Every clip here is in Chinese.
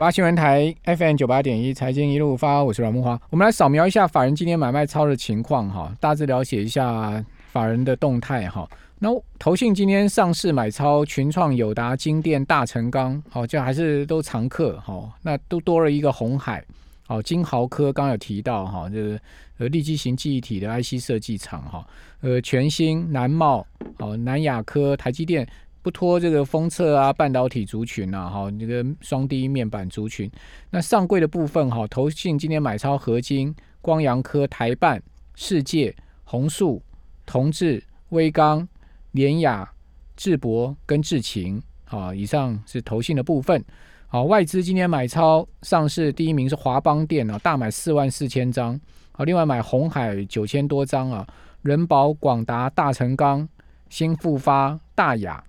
八新闻台 FM 九八点一，财经一路发，我是阮木花。我们来扫描一下法人今天买卖超的情况哈，大致了解一下法人的动态哈。那投信今天上市买超群创、友达、金电、大成钢，好，这还是都常客哈。那都多了一个红海，好，金豪科刚有提到哈，这个呃立基型记忆体的 IC 设计厂哈，呃全新、南茂、好南亚科、台积电。不拖这个封测啊，半导体族群啊，哈，这个双低面板族群。那上柜的部分哈，投信今天买超合金、光阳科、台办、世界、宏树、同志、威刚、联雅、智博跟智勤。啊，以上是投信的部分。好，外资今天买超上市第一名是华邦电啊，大买四万四千张。好，另外买红海九千多张啊，人保、广达、大成钢、新复发、大雅。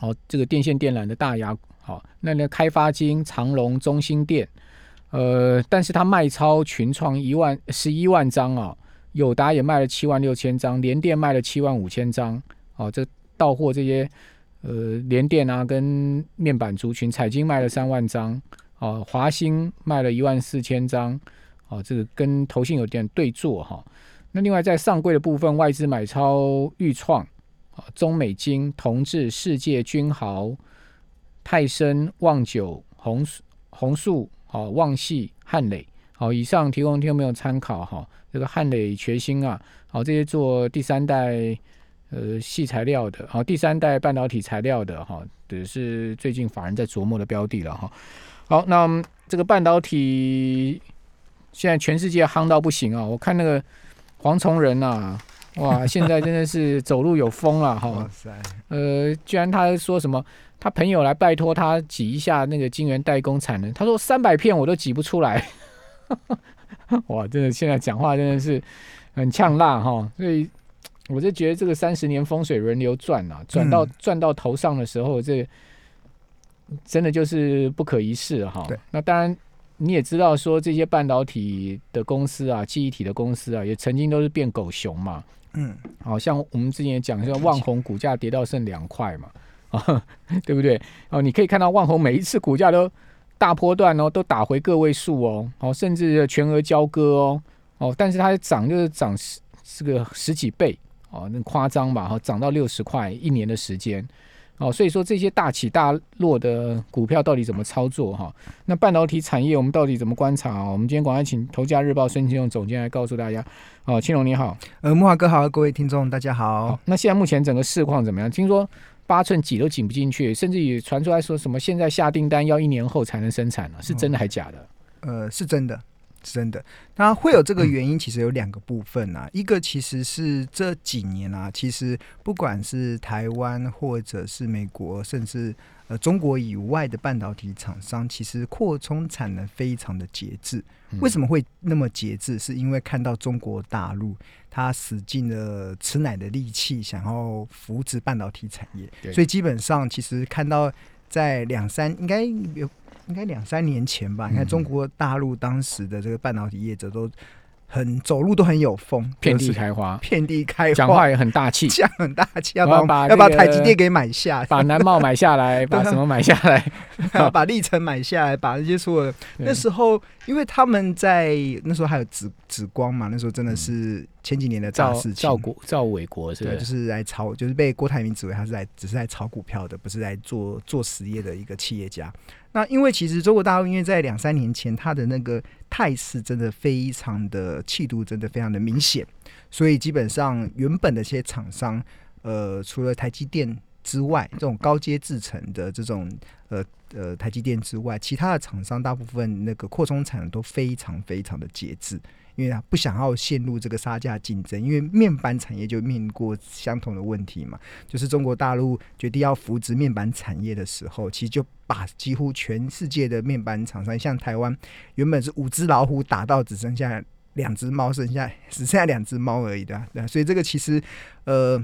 好，这个电线电缆的大牙，好，那那开发金、长隆、中心店，呃，但是它卖超群创一万十一万张啊，友达也卖了七万六千张，联电卖了七万五千张，哦，这到货这些，呃，联电啊跟面板族群，彩金卖了三万张，哦，华兴卖了一万四千张，哦，这个跟投信有点对坐哈。那另外在上柜的部分，外资买超裕创。中美金、同志、世界、君豪、泰森、旺九、红红树、好旺系、汉磊，好，以上提供听众朋友参考哈。这个汉磊、全新啊，好，这些做第三代呃细材料的，好，第三代半导体材料的哈，也是最近法人在琢磨的标的了哈。好，那这个半导体现在全世界夯到不行啊！我看那个黄崇仁呐。哇，现在真的是走路有风了哈！呃，居然他说什么？他朋友来拜托他挤一下那个晶圆代工产能，他说三百片我都挤不出来。哇，真的现在讲话真的是很呛辣哈！所以我就觉得这个三十年风水轮流转啊，转到转到头上的时候，这真的就是不可一世哈。那当然。你也知道说这些半导体的公司啊，记忆体的公司啊，也曾经都是变狗熊嘛。嗯，好像我们之前也讲像万宏股价跌到剩两块嘛，啊，对不对？哦，你可以看到万宏每一次股价都大波段哦，都打回个位数哦，哦，甚至全额交割哦，哦，但是它涨就是涨十是个十几倍哦，那夸张吧？哈，涨到六十块一年的时间。哦，所以说这些大起大落的股票到底怎么操作哈？那半导体产业我们到底怎么观察啊？我们今天广安请投家日报孙庆用总监来告诉大家。哦，青龙你好，呃，木华哥好，各位听众大家好。那现在目前整个市况怎么样？听说八寸挤都挤不进去，甚至也传出来说什么现在下订单要一年后才能生产了，是真的还假的？呃，是真的。真的，那会有这个原因，其实有两个部分啊。一个其实是这几年啊，其实不管是台湾或者是美国，甚至呃中国以外的半导体厂商，其实扩充产能非常的节制。为什么会那么节制？是因为看到中国大陆他使尽了吃奶的力气，想要扶植半导体产业，所以基本上其实看到在两三应该有。应该两三年前吧，你看中国大陆当时的这个半导体业者都很走路都很有风，遍地开花，遍地开花，讲话也很大气，讲很大气，要把要把台积电给买下，把南茂买下来，把什么买下来，把历程买下来，把那些所有那时候，因为他们在那时候还有紫紫光嘛，那时候真的是。前几年的大事情，赵国赵伟国是，对，就是来炒，就是被郭台铭指为他是在只是在炒股票的，不是来做做实业的一个企业家。那因为其实中国大陆因为在两三年前，他的那个态势真的非常的气度，真的非常的明显，所以基本上原本的一些厂商，呃，除了台积电之外，这种高阶制成的这种呃呃台积电之外，其他的厂商大部分那个扩充产能都非常非常的节制。因为他不想要陷入这个杀价竞争，因为面板产业就面临过相同的问题嘛。就是中国大陆决定要扶植面板产业的时候，其实就把几乎全世界的面板厂商，像台湾原本是五只老虎打到只剩下两只猫，剩下只剩下两只猫而已的。对，所以这个其实呃，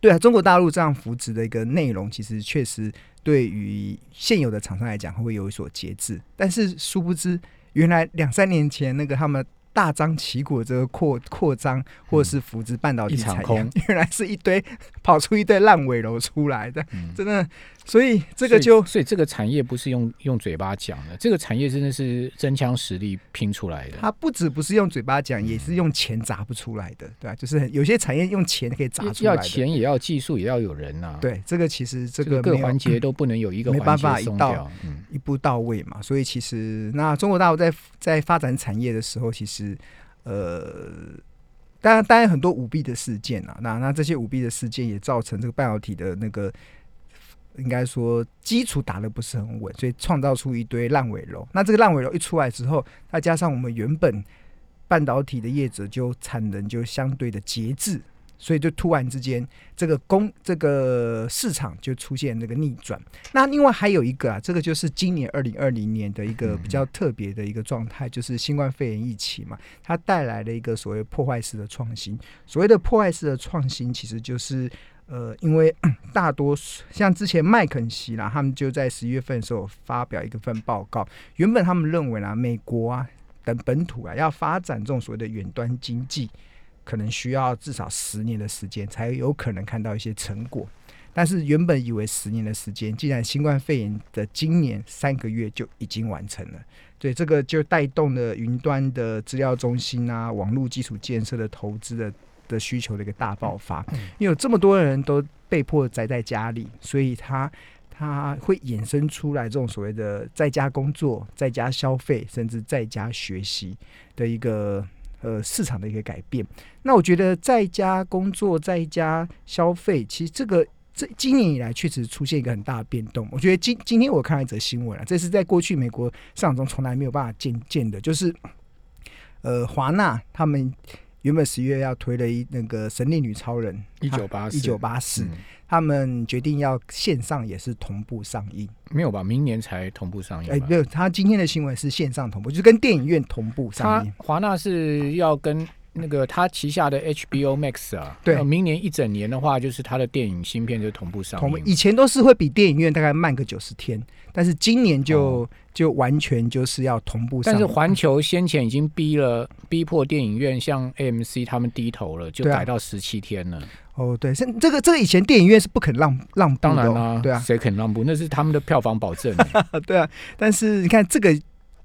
对啊，中国大陆这样扶植的一个内容，其实确实对于现有的厂商来讲会有所节制。但是殊不知，原来两三年前那个他们。大张旗鼓这个扩扩张，或者是扶植半导体产业，原来是一堆跑出一堆烂尾楼出来的，真的所以这个就所以这个产业不是用用嘴巴讲的，这个产业真的是真枪实力拼出来的。它不止不是用嘴巴讲，也是用钱砸不出来的，对吧、就是有些产业用钱可以砸出来的。要钱也要技术，也要有人呐、，对，这个其实这这个各环节都不能有一个 没环办法一道节松掉。嗯，一步到位嘛，所以其实那中国大陆在在发展产业的时候，其实呃，当然当然很多舞弊的事件啊，那那这些舞弊的事件也造成这个半导体的那个应该说基础打得不是很稳，所以创造出一堆烂尾楼。那这个烂尾楼一出来之后，再加上我们原本半导体的业者就产能就相对的节制。所以就突然之间，这个供这个市场就出现这个逆转。那另外还有一个啊，这个就是今年二零二零年的一个比较特别的一个状态，就是新冠肺炎疫情嘛，它带来了一个所谓破坏式的创新。所谓的破坏式的创新，其实就是呃，因为 大多数像之前麦肯锡啦，他们就在十一月份的时候发表一份报告，原本他们认为啦，美国啊等本土啊要发展这种所谓的远端经济。可能需要至少十年的时间才有可能看到一些成果，但是原本以为十年的时间，既然新冠肺炎的今年三个月就已经完成了，对这个就带动了云端的资料中心啊、网络基础建设的投资的的需求的一个大爆发，因为有这么多人都被迫宅在家里，所以他他会衍生出来这种所谓的在家工作、在家消费，甚至在家学习的一个。呃，市场的一个改变，那我觉得在家工作、在家消费，其实这个这今年以来确实出现一个很大的变动。我觉得今今天我看到一则新闻啊，这是在过去美国市场中从来没有办法见见的，就是呃华纳他们原本十月要推了一那个《神力女超人》一九八四，一九八四，嗯他们决定要线上也是同步上映。没有吧？明年才同步上映吧。哎，没有，他今天的新闻是线上同步，就是跟电影院同步上映。他华纳是要跟那个他旗下的 HBO Max 啊，对呃明年一整年的话，就是他的电影芯片就同步上以前都是会比电影院大概慢个九十天，但是今年就、哦就完全就是要同步上。但是环球先前已经逼了逼迫电影院向 AMC 他们低头了，就改到十七天了。哦，对，是这个这个以前电影院是不肯让让步的哦、当然啦、对啊，谁肯让步？那是他们的票房保证。对啊。但是你看这个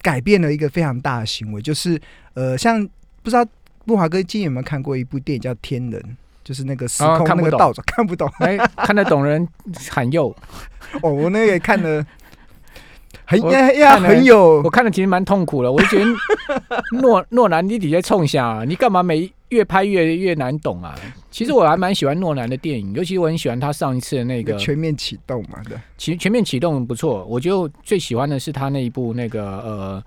改变了一个非常大的行为，就是呃，像不知道木华哥今年有没有看过一部电影叫《天人》，就是那个时空那个道长、看不懂 哎，看得懂人喊右，哦，我那个也看了。很我要要看了很有我看的其实蛮痛苦的。我就觉得诺诺兰你底下冲下、啊，你干嘛每越拍越越难懂啊？其实我还蛮喜欢诺兰的电影，尤其我很喜欢他上一次的那个全面启动嘛的，全全面启动不错，我就最喜欢的是他那一部那个呃，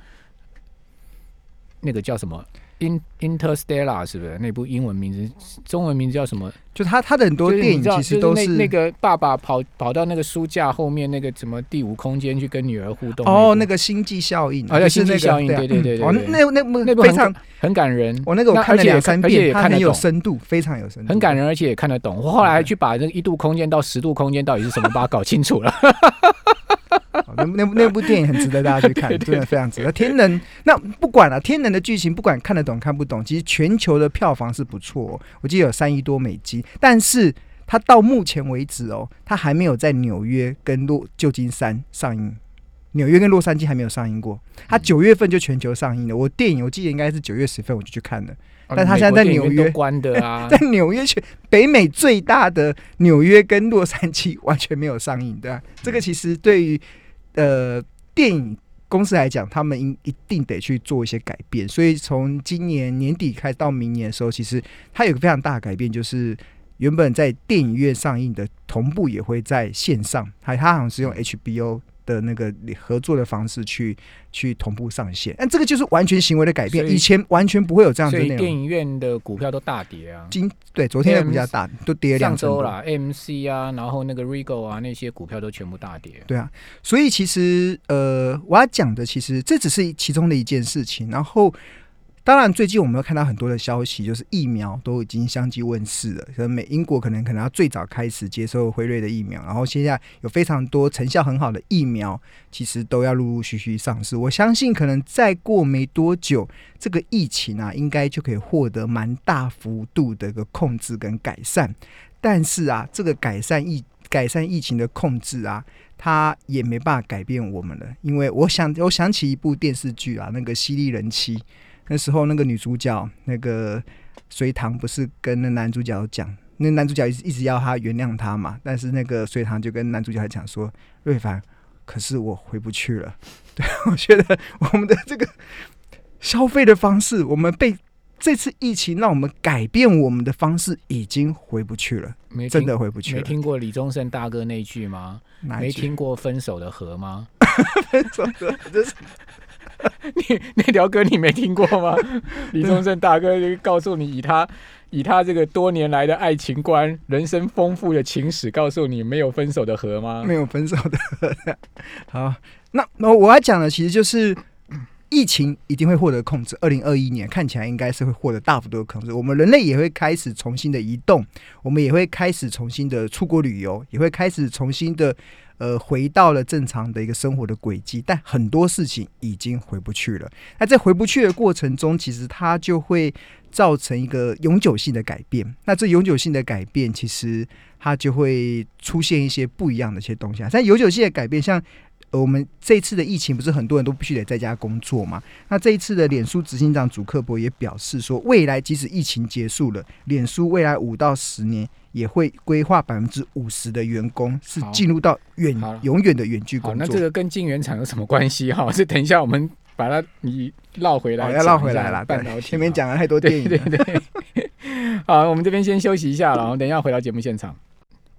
那个叫什么《In Interstellar》是不是？那部英文名字，中文名字叫什么？就他他的很多电影其实都就是那那个爸爸跑跑到那个书架后面那个什么第五空间去跟女儿互动哦，那个个星际效应啊星际效应对啊对对对对哦，对那那部那部很非常，很感人，我那个看了两三而且也遍，它很有看得懂深度，非常有深度，很感人，而且也看得懂。我后来还去把那个一度空间到十度空间到底是什么，把它搞清楚了。哦那那部那部电影很值得大家去看，对对真的非常值得。天能那不管了、天能的剧情不管看得懂看不懂，其实全球的票房是不错、哦，我记得有三亿多美金，但是它到目前为止哦，它还没有在纽约跟洛旧金山上映。纽约跟洛杉矶还没有上映过，它九月份就全球上映了。我电影我记得应该是九月十份我就去看了，但他现在在纽约都关的啊 在，纽约全北美最大的纽约跟洛杉矶完全没有上映，对吧、这个其实对于呃电影公司来讲，他们应一定得去做一些改变。所以从今年年底开始到明年的时候，其实它有个非常大的改变，就是原本在电影院上映的同步也会在线上，还它好像是用 HBO。的那个合作的方式去去同步上线，但这个就是完全行为的改变，以以前完全不会有这样子的电影院的股票都大跌啊。今对昨天的股价大，都跌了上两。周啦，MC 啊，然后那个 Regal 啊，那些股票都全部大跌。对啊，所以其实呃，我要讲的其实这只是其中的一件事情。然后，当然最近我们有看到很多的消息，就是疫苗都已经相继问世了。可能美英国可能可能要最早开始接受辉瑞的疫苗，然后现在有非常多成效很好的疫苗，其实都要陆陆续续上市。我相信可能再过没多久，这个疫情啊，应该就可以获得蛮大幅度的一个控制跟改善。但是啊，这个改善疫改善疫情的控制啊，它也没办法改变我们了。因为我想，我想起一部电视剧啊，那个《犀利人妻》，那时候那个女主角那个隋唐不是跟那男主角讲，那男主角一直一直要他原谅他嘛，但是那个隋唐就跟男主角讲说：“瑞凡，可是我回不去了。”对我觉得我们的这个消费的方式，我们被这次疫情让我们改变我们的方式，已经回不去了，没真的回不去了没。听过李宗盛大哥那句吗？没听过分手的河吗？分手的，这是 你那条歌你没听过吗？李宗盛大哥就告诉你，以他以他这个多年来的爱情观、人生丰富的情史，告诉你没有分手的河吗？没有分手的。好，那那我要讲的其实就是。疫情一定会获得控制，二零二一年看起来应该是会获得大幅度的控制。我们人类也会开始重新的移动，我们也会开始重新的出国旅游，也会开始重新的呃回到了正常的一个生活的轨迹。但很多事情已经回不去了。那在回不去的过程中，其实它就会造成一个永久性的改变。那这永久性的改变，其实它就会出现一些不一样的一些东西啊。但永久性的改变，像呃，我们这一次的疫情，不是很多人都必须得在家工作嘛？那这一次的脸书执行长祖克伯也表示说，未来即使疫情结束了，脸书未来五到十年也会规划百分之五十的员工是好进入到远好永远的远距，工作。那这个跟晶圆厂有什么关系哈？是等一下我们把它你绕回来要绕回来了。对，半导体前面嘛讲了太多电影对。对对，好，我们这边先休息一下了，然后等一下回到节目现场。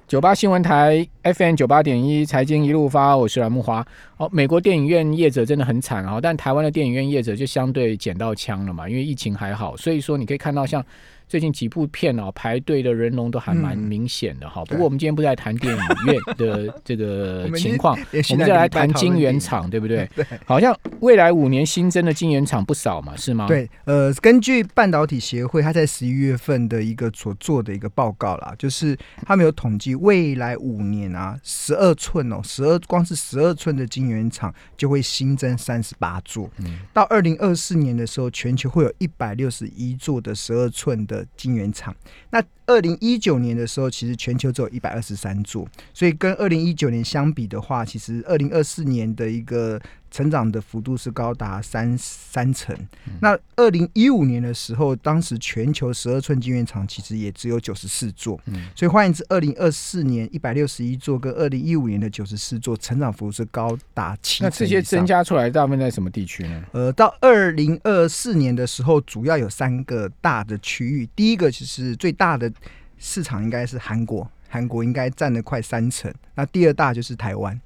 九八新闻台 FM 九八点一财经一路发，我是蓝木华。哦，美国电影院业者真的很惨啊，但台湾的电影院业者就相对捡到枪了嘛，因为疫情还好，所以说你可以看到像最近几部片哦，排队的人龙都还蛮嗯明显的哈。不过我们今天不在谈电影院的这个 情况，我们再来谈晶圆厂，对不对？对好像未来五年新增的晶圆厂不少嘛，是吗？，对，呃，根据半导体协会，他在十一月份的一个所做的一个报告啦，就是他们有统计未来五年啊，十二寸哦，十二光是十二寸的晶圆厂就会新增三十八座，嗯到二零二四年的时候，全球会有一百六十一座的十二寸的晶圆厂。那二零一九年的时候，其实全球只有一百二十三座，所以跟二零一九年相比的话，其实二零二四年的一个成长的幅度是高达三三成。那二零一五年的时候，当时全球十二寸晶圆厂其实也只有九十四座，嗯所以换言之，二零二四年一百六十一座跟二零一五年的九十四座，成长幅度是高达七那这些增加出来大部分在什么地区呢？呃，到二零二四年的时候，主要有三个大的区域。第一个就是最大的市场应该是韩国，韩国应该占了快三成。那第二大就是台湾。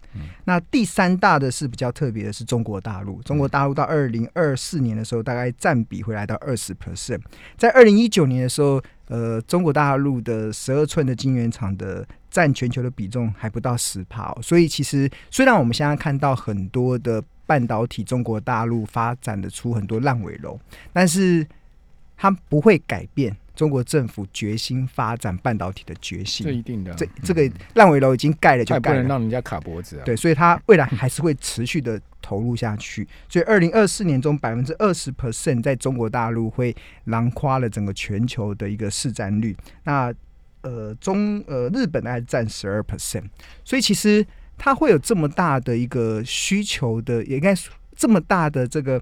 那第三大的是比较特别的是中国大陆，中国大陆到二零二四年的时候，大概占比会来到二十 percent。在二零一九年的时候，呃，中国大陆的十二寸的晶圆厂的占全球的比重还不到十帕、哦，所以其实虽然我们现在看到很多的半导体中国大陆发展的出很多烂尾楼，但是它不会改变中国政府决心发展半导体的决心这心。一定的，这这个烂尾楼已经盖了就盖了，能让人家卡脖子啊。对，所以它未来还是会持续的投入下去。所以二零二四年中百分之二十 percent 在中国大陆会囊括了整个全球的一个市占率。那呃中呃日本大概占十二 percent，所以其实它会有这么大的一个需求的，也应该说这么大的这个。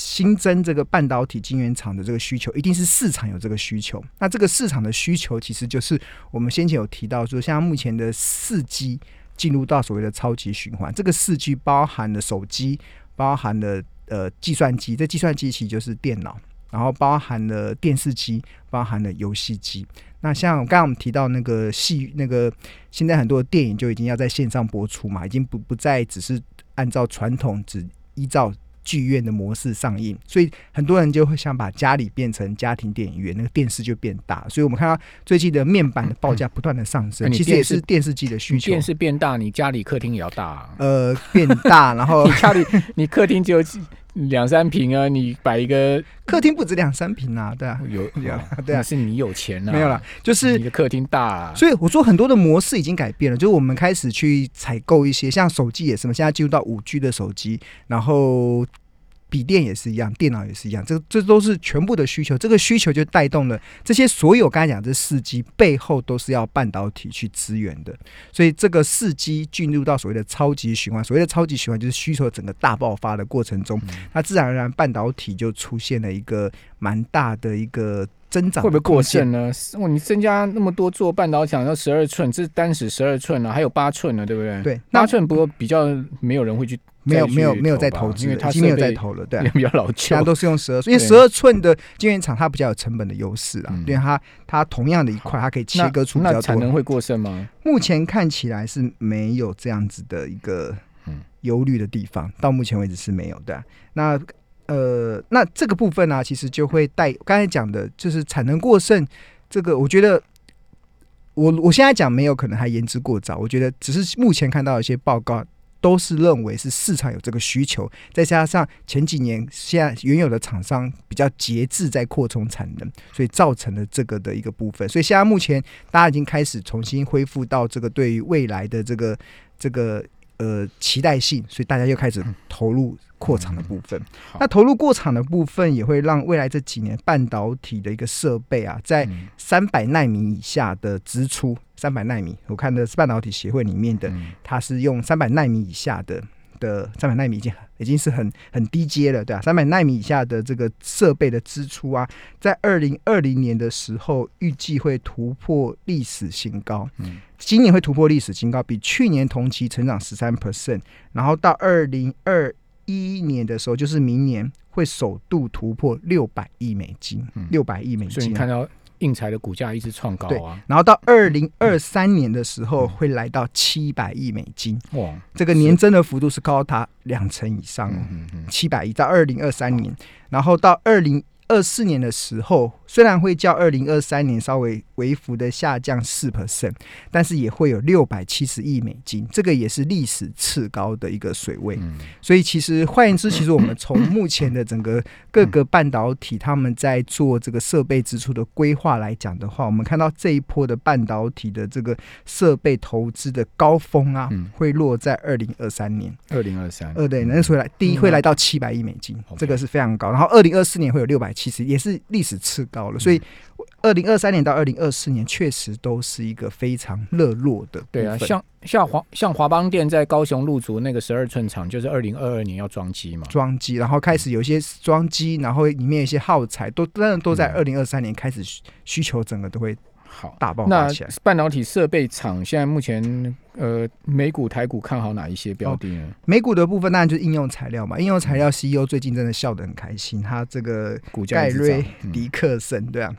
新增这个半导体晶圆厂的这个需求，一定是市场有这个需求。那这个市场的需求，其实就是我们先前有提到说，像目前的四 G 进入到所谓的超级循环，这个四 G 包含了手机，包含了呃计算机，这计算机其实就是电脑，然后包含了电视机，包含了游戏机。那像刚刚我们提到那个戏，那个现在很多电影就已经要在线上播出嘛，已经不不再只是按照传统只依照剧院的模式上映，所以很多人就会想把家里变成家庭电影院，那个电视就变大。所以我们看到最近的面板的报价不断的上那升，其实也是电视机的需求电。视变大，你家里客厅也要大、啊。呃，变大，然后 你家里你客厅只有两三平啊，你摆一个客厅不止两三平啊，对啊，有 有哦对啊那是你有钱啊，没有啦，就是你的客厅大、啊。所以我说很多的模式已经改变了，就是我们开始去采购一些，像手机也是嘛，现在进入到五 G 的手机，然后笔电也是一样，电脑也是一样，这这都是全部的需求。这个需求就带动了这些所有刚才讲这四 G 背后都是要半导体去支援的，所以这个四 G 进入到所谓的超级循环，所谓的超级循环就是需求整个大爆发的过程中，那自然而然半导体就出现了一个蛮大的一个。增长会不会过剩呢？哦，你增加那么多做半导体，要十二寸，这是单指十二寸了，还有八寸呢，对不对？对，八寸不过比较没有人会去，没有没有没有在投资，因为它没有在投了，对，比较老旧，其他都是用十二寸，因为十二寸的晶圆厂它比较有成本的优势啊，因为它它同样的一块，它可以切割出比较多。产能会过剩吗？目前看起来是没有这样子的一个忧虑的地方，到目前为止是没有的。那呃，那这个部分呢，其实就会带刚才讲的，就是产能过剩。这个我觉得，我我现在讲没有可能还言之过早。我觉得只是目前看到一些报告，都是认为是市场有这个需求，再加上前几年现在原有的厂商比较节制在扩充产能，所以造成了这个的一个部分。所以现在目前大家已经开始重新恢复到这个对于未来的这个这个呃期待性，所以大家又开始投入。扩厂的部分，那投入过厂的部分也会让未来这几年半导体的一个设备啊，在三百纳米以下的支出，三百纳米，我看的是半导体协会里面的，它是用三百纳米以下的。的三百纳米已经已经是很很低阶了，对啊，三百纳米以下的这个设备的支出啊，在二零二零年的时候预计会突破历史新高，嗯，今年会突破历史新高，比去年同期成长十三 percent，然后到二零二一年的时候，就是明年会首度突破六百亿美金，六百亿美金，所以你看到。硬材的股价一直创高啊，然后到二零二三年的时候会来到七百亿美金，哇，这个年增的幅度是高达两成以上，七百亿到二零二三年，然后到二零。二四年的时候，虽然会较二零二三年稍微微幅的下降四 percent，但是也会有六百七十亿美金，这个也是历史次高的一个水位。所以其实换言之，其实我们从目前的整个各个半导体他们在做这个设备支出的规划来讲的话，我们看到这一波的半导体的这个设备投资的高峰啊，会落在二零二三年。二零二三，呃，对，那时候来第一会来到七百亿美金，这个是非常高。然后二零二四年会有六百。其实也是历史次高了，所以二零二三年到二零二四年确实都是一个非常热络的。对啊，像像华像华邦店在高雄入足那个十二寸厂，就是二零二二年要装机嘛，装机，然后开始有些装机，然后里面一些耗材都当然都在二零二三年开始需求整个都会。好，大爆发起来。半导体设备厂现在目前，呃，美股、台股看好哪一些标的呢？美股的部分当然就是应用材料嘛。应用材料 CEO 最近真的笑得很开心，他这个股价盖瑞迪克森，对啊，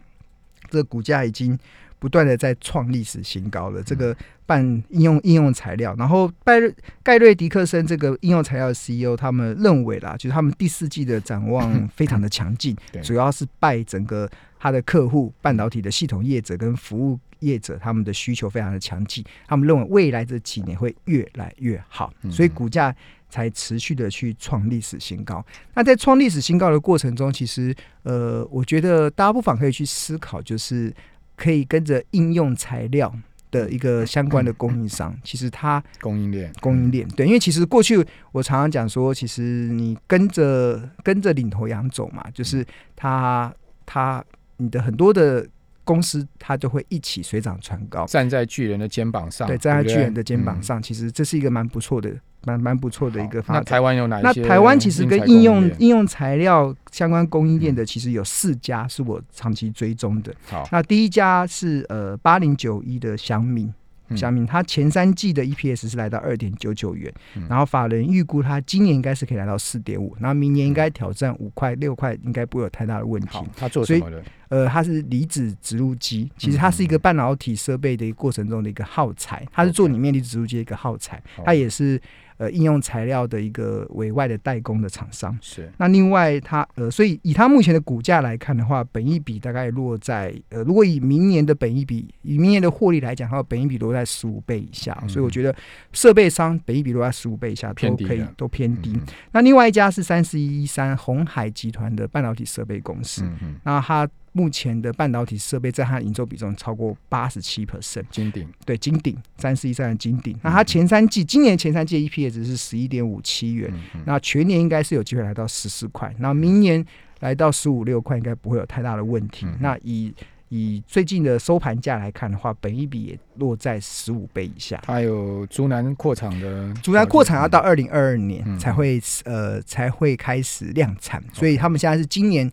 这个股价已经不断的在创历史新高了。这个半应用应用材料，然后拜瑞盖瑞迪克森这个应用材料 CEO 他们认为啦，就是他们第四季的展望 非常的强劲，主要是拜整个。他的客户半导体的系统业者跟服务业者，他们的需求非常的强劲，他们认为未来这几年会越来越好，所以股价才持续的去创历史新高。那在创历史新高的过程中，其实呃，我觉得大家不妨可以去思考，就是可以跟着应用材料的一个相关的供应商，其实它供应链。供应链对，因为其实过去我常常讲说，其实你跟着跟着领头羊走嘛，就是他他。你的很多的公司，它就会一起水涨船高，站在巨人的肩膀上。对，站在巨人的肩膀上，其实这是一个蛮不错的、蛮蛮不错的一个发展。那台湾有哪些？那台湾其实跟应用应用材料相关供应链的，其实有四家是我长期追踪的。好，那第一家是呃八零九一的祥敏。小明，它前三季的 EPS 是来到二点九九元，然后法人预估他今年应该是可以来到四点五，然后明年应该挑战五块六块，应该不会有太大的问题。他做什么的？呃，它是离子植入机，其实它是一个半导体设备的一个过程中的一个耗材，它是做里面离子植入机的一个耗材，它也是。呃，应用材料的一个委外的代工的厂商是。那另外，它呃，所以以它目前的股价来看的话，本益比大概落在呃，如果以明年的本益比，以明年的获利来讲，它本益比落在十五倍以下。所以我觉得设备商本益比落在十五倍以下都可以都偏低。那另外一家是三十一三红海集团的半导体设备公司，那它目前的半导体设备在它的营收比重超过八十七 percent，金鼎。对，金鼎三四一三的金鼎，那它前三季今年前三季 EPS 是十一点五七元，那全年应该是有机会来到十四块，那明年来到十五六块，应该不会有太大的问题。嗯那以以最近的收盘价来看的话，本一比也落在十五倍以下。它有竹南扩厂的，竹南扩产要到二零二二年嗯。才会呃才会开始量产，所以他们现在是今年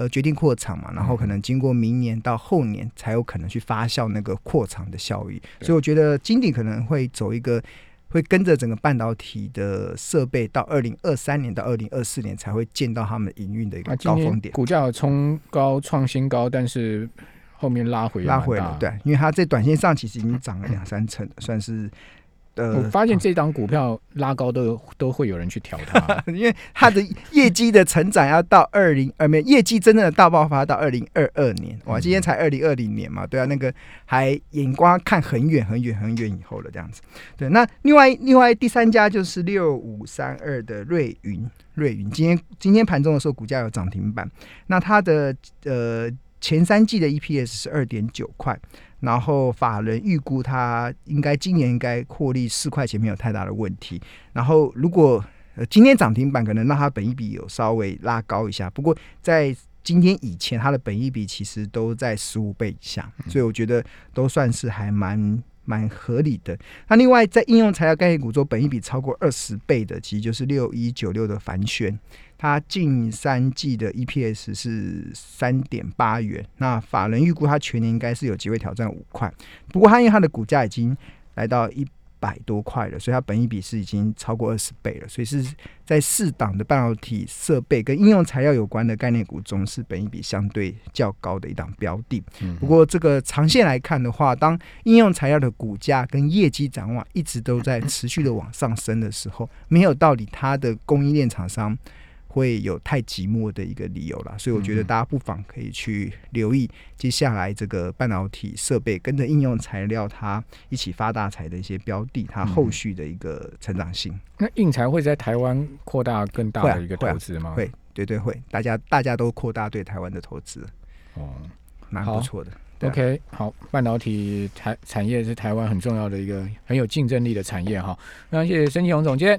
呃决定扩厂嘛，然后可能经过明年到后年才有可能去发酵那个扩厂的效益，所以我觉得金鼎可能会走一个。会跟着整个半导体的设备到二零二三年到二零二四年才会见到他们营运的一啊，个高峰点，股价有冲高创新高，但是后面拉回拉回了，对，因为它在短线上其实已经涨了两三成了，算是呃，我发现这档股票拉高都有都会有人去调它，因为它的业绩的成长要到二零呃，没有业绩真正的大爆发到二零二二年，哇，嗯今天才二零二零年嘛，对啊，那个还眼光看很远很远很远以后了这样子。对，那另外另外第三家就是六五三二的瑞云，瑞云今天今天盘中的时候股价有涨停板，那它的呃前三季的 EPS 是二点九块。然后法人预估它应该今年应该获利四块钱没有太大的问题。然后如果呃今天涨停板可能让它本益比有稍微拉高一下，不过在今天以前它的本益比其实都在十五倍以下，所以我觉得都算是还蛮。蛮合理的。那另外，在应用材料概念股中，本益比超过二十倍的，其实就是六一九六的凡轩，它近三季的 EPS 是三点八元。那法人预估它全年应该是有机会挑战五块，不过它因为它的股价已经来到一百多块了，所以它本益比是已经超过二十倍了，所以是在四档的半导体设备跟应用材料有关的概念股中，是本益比相对较高的一档标的。嗯不过这个长线来看的话，当应用材料的股价跟业绩展望一直都在持续的往上升的时候，没有道理它的供应链厂商会有太寂寞的一个理由啦。所以我觉得嗯大家不妨可以去留意接下来这个半导体设备跟着应用材料它一起发大财的一些标的，它后续的一个成长性。那印材会在台湾扩大更大的一个投资吗？会，绝对会，大家大家都扩大对台湾的投资，哦。蛮不错的。OK，好，半导体台产业是台湾很重要的一个很有竞争力的产业哈。那谢谢申启宏总监。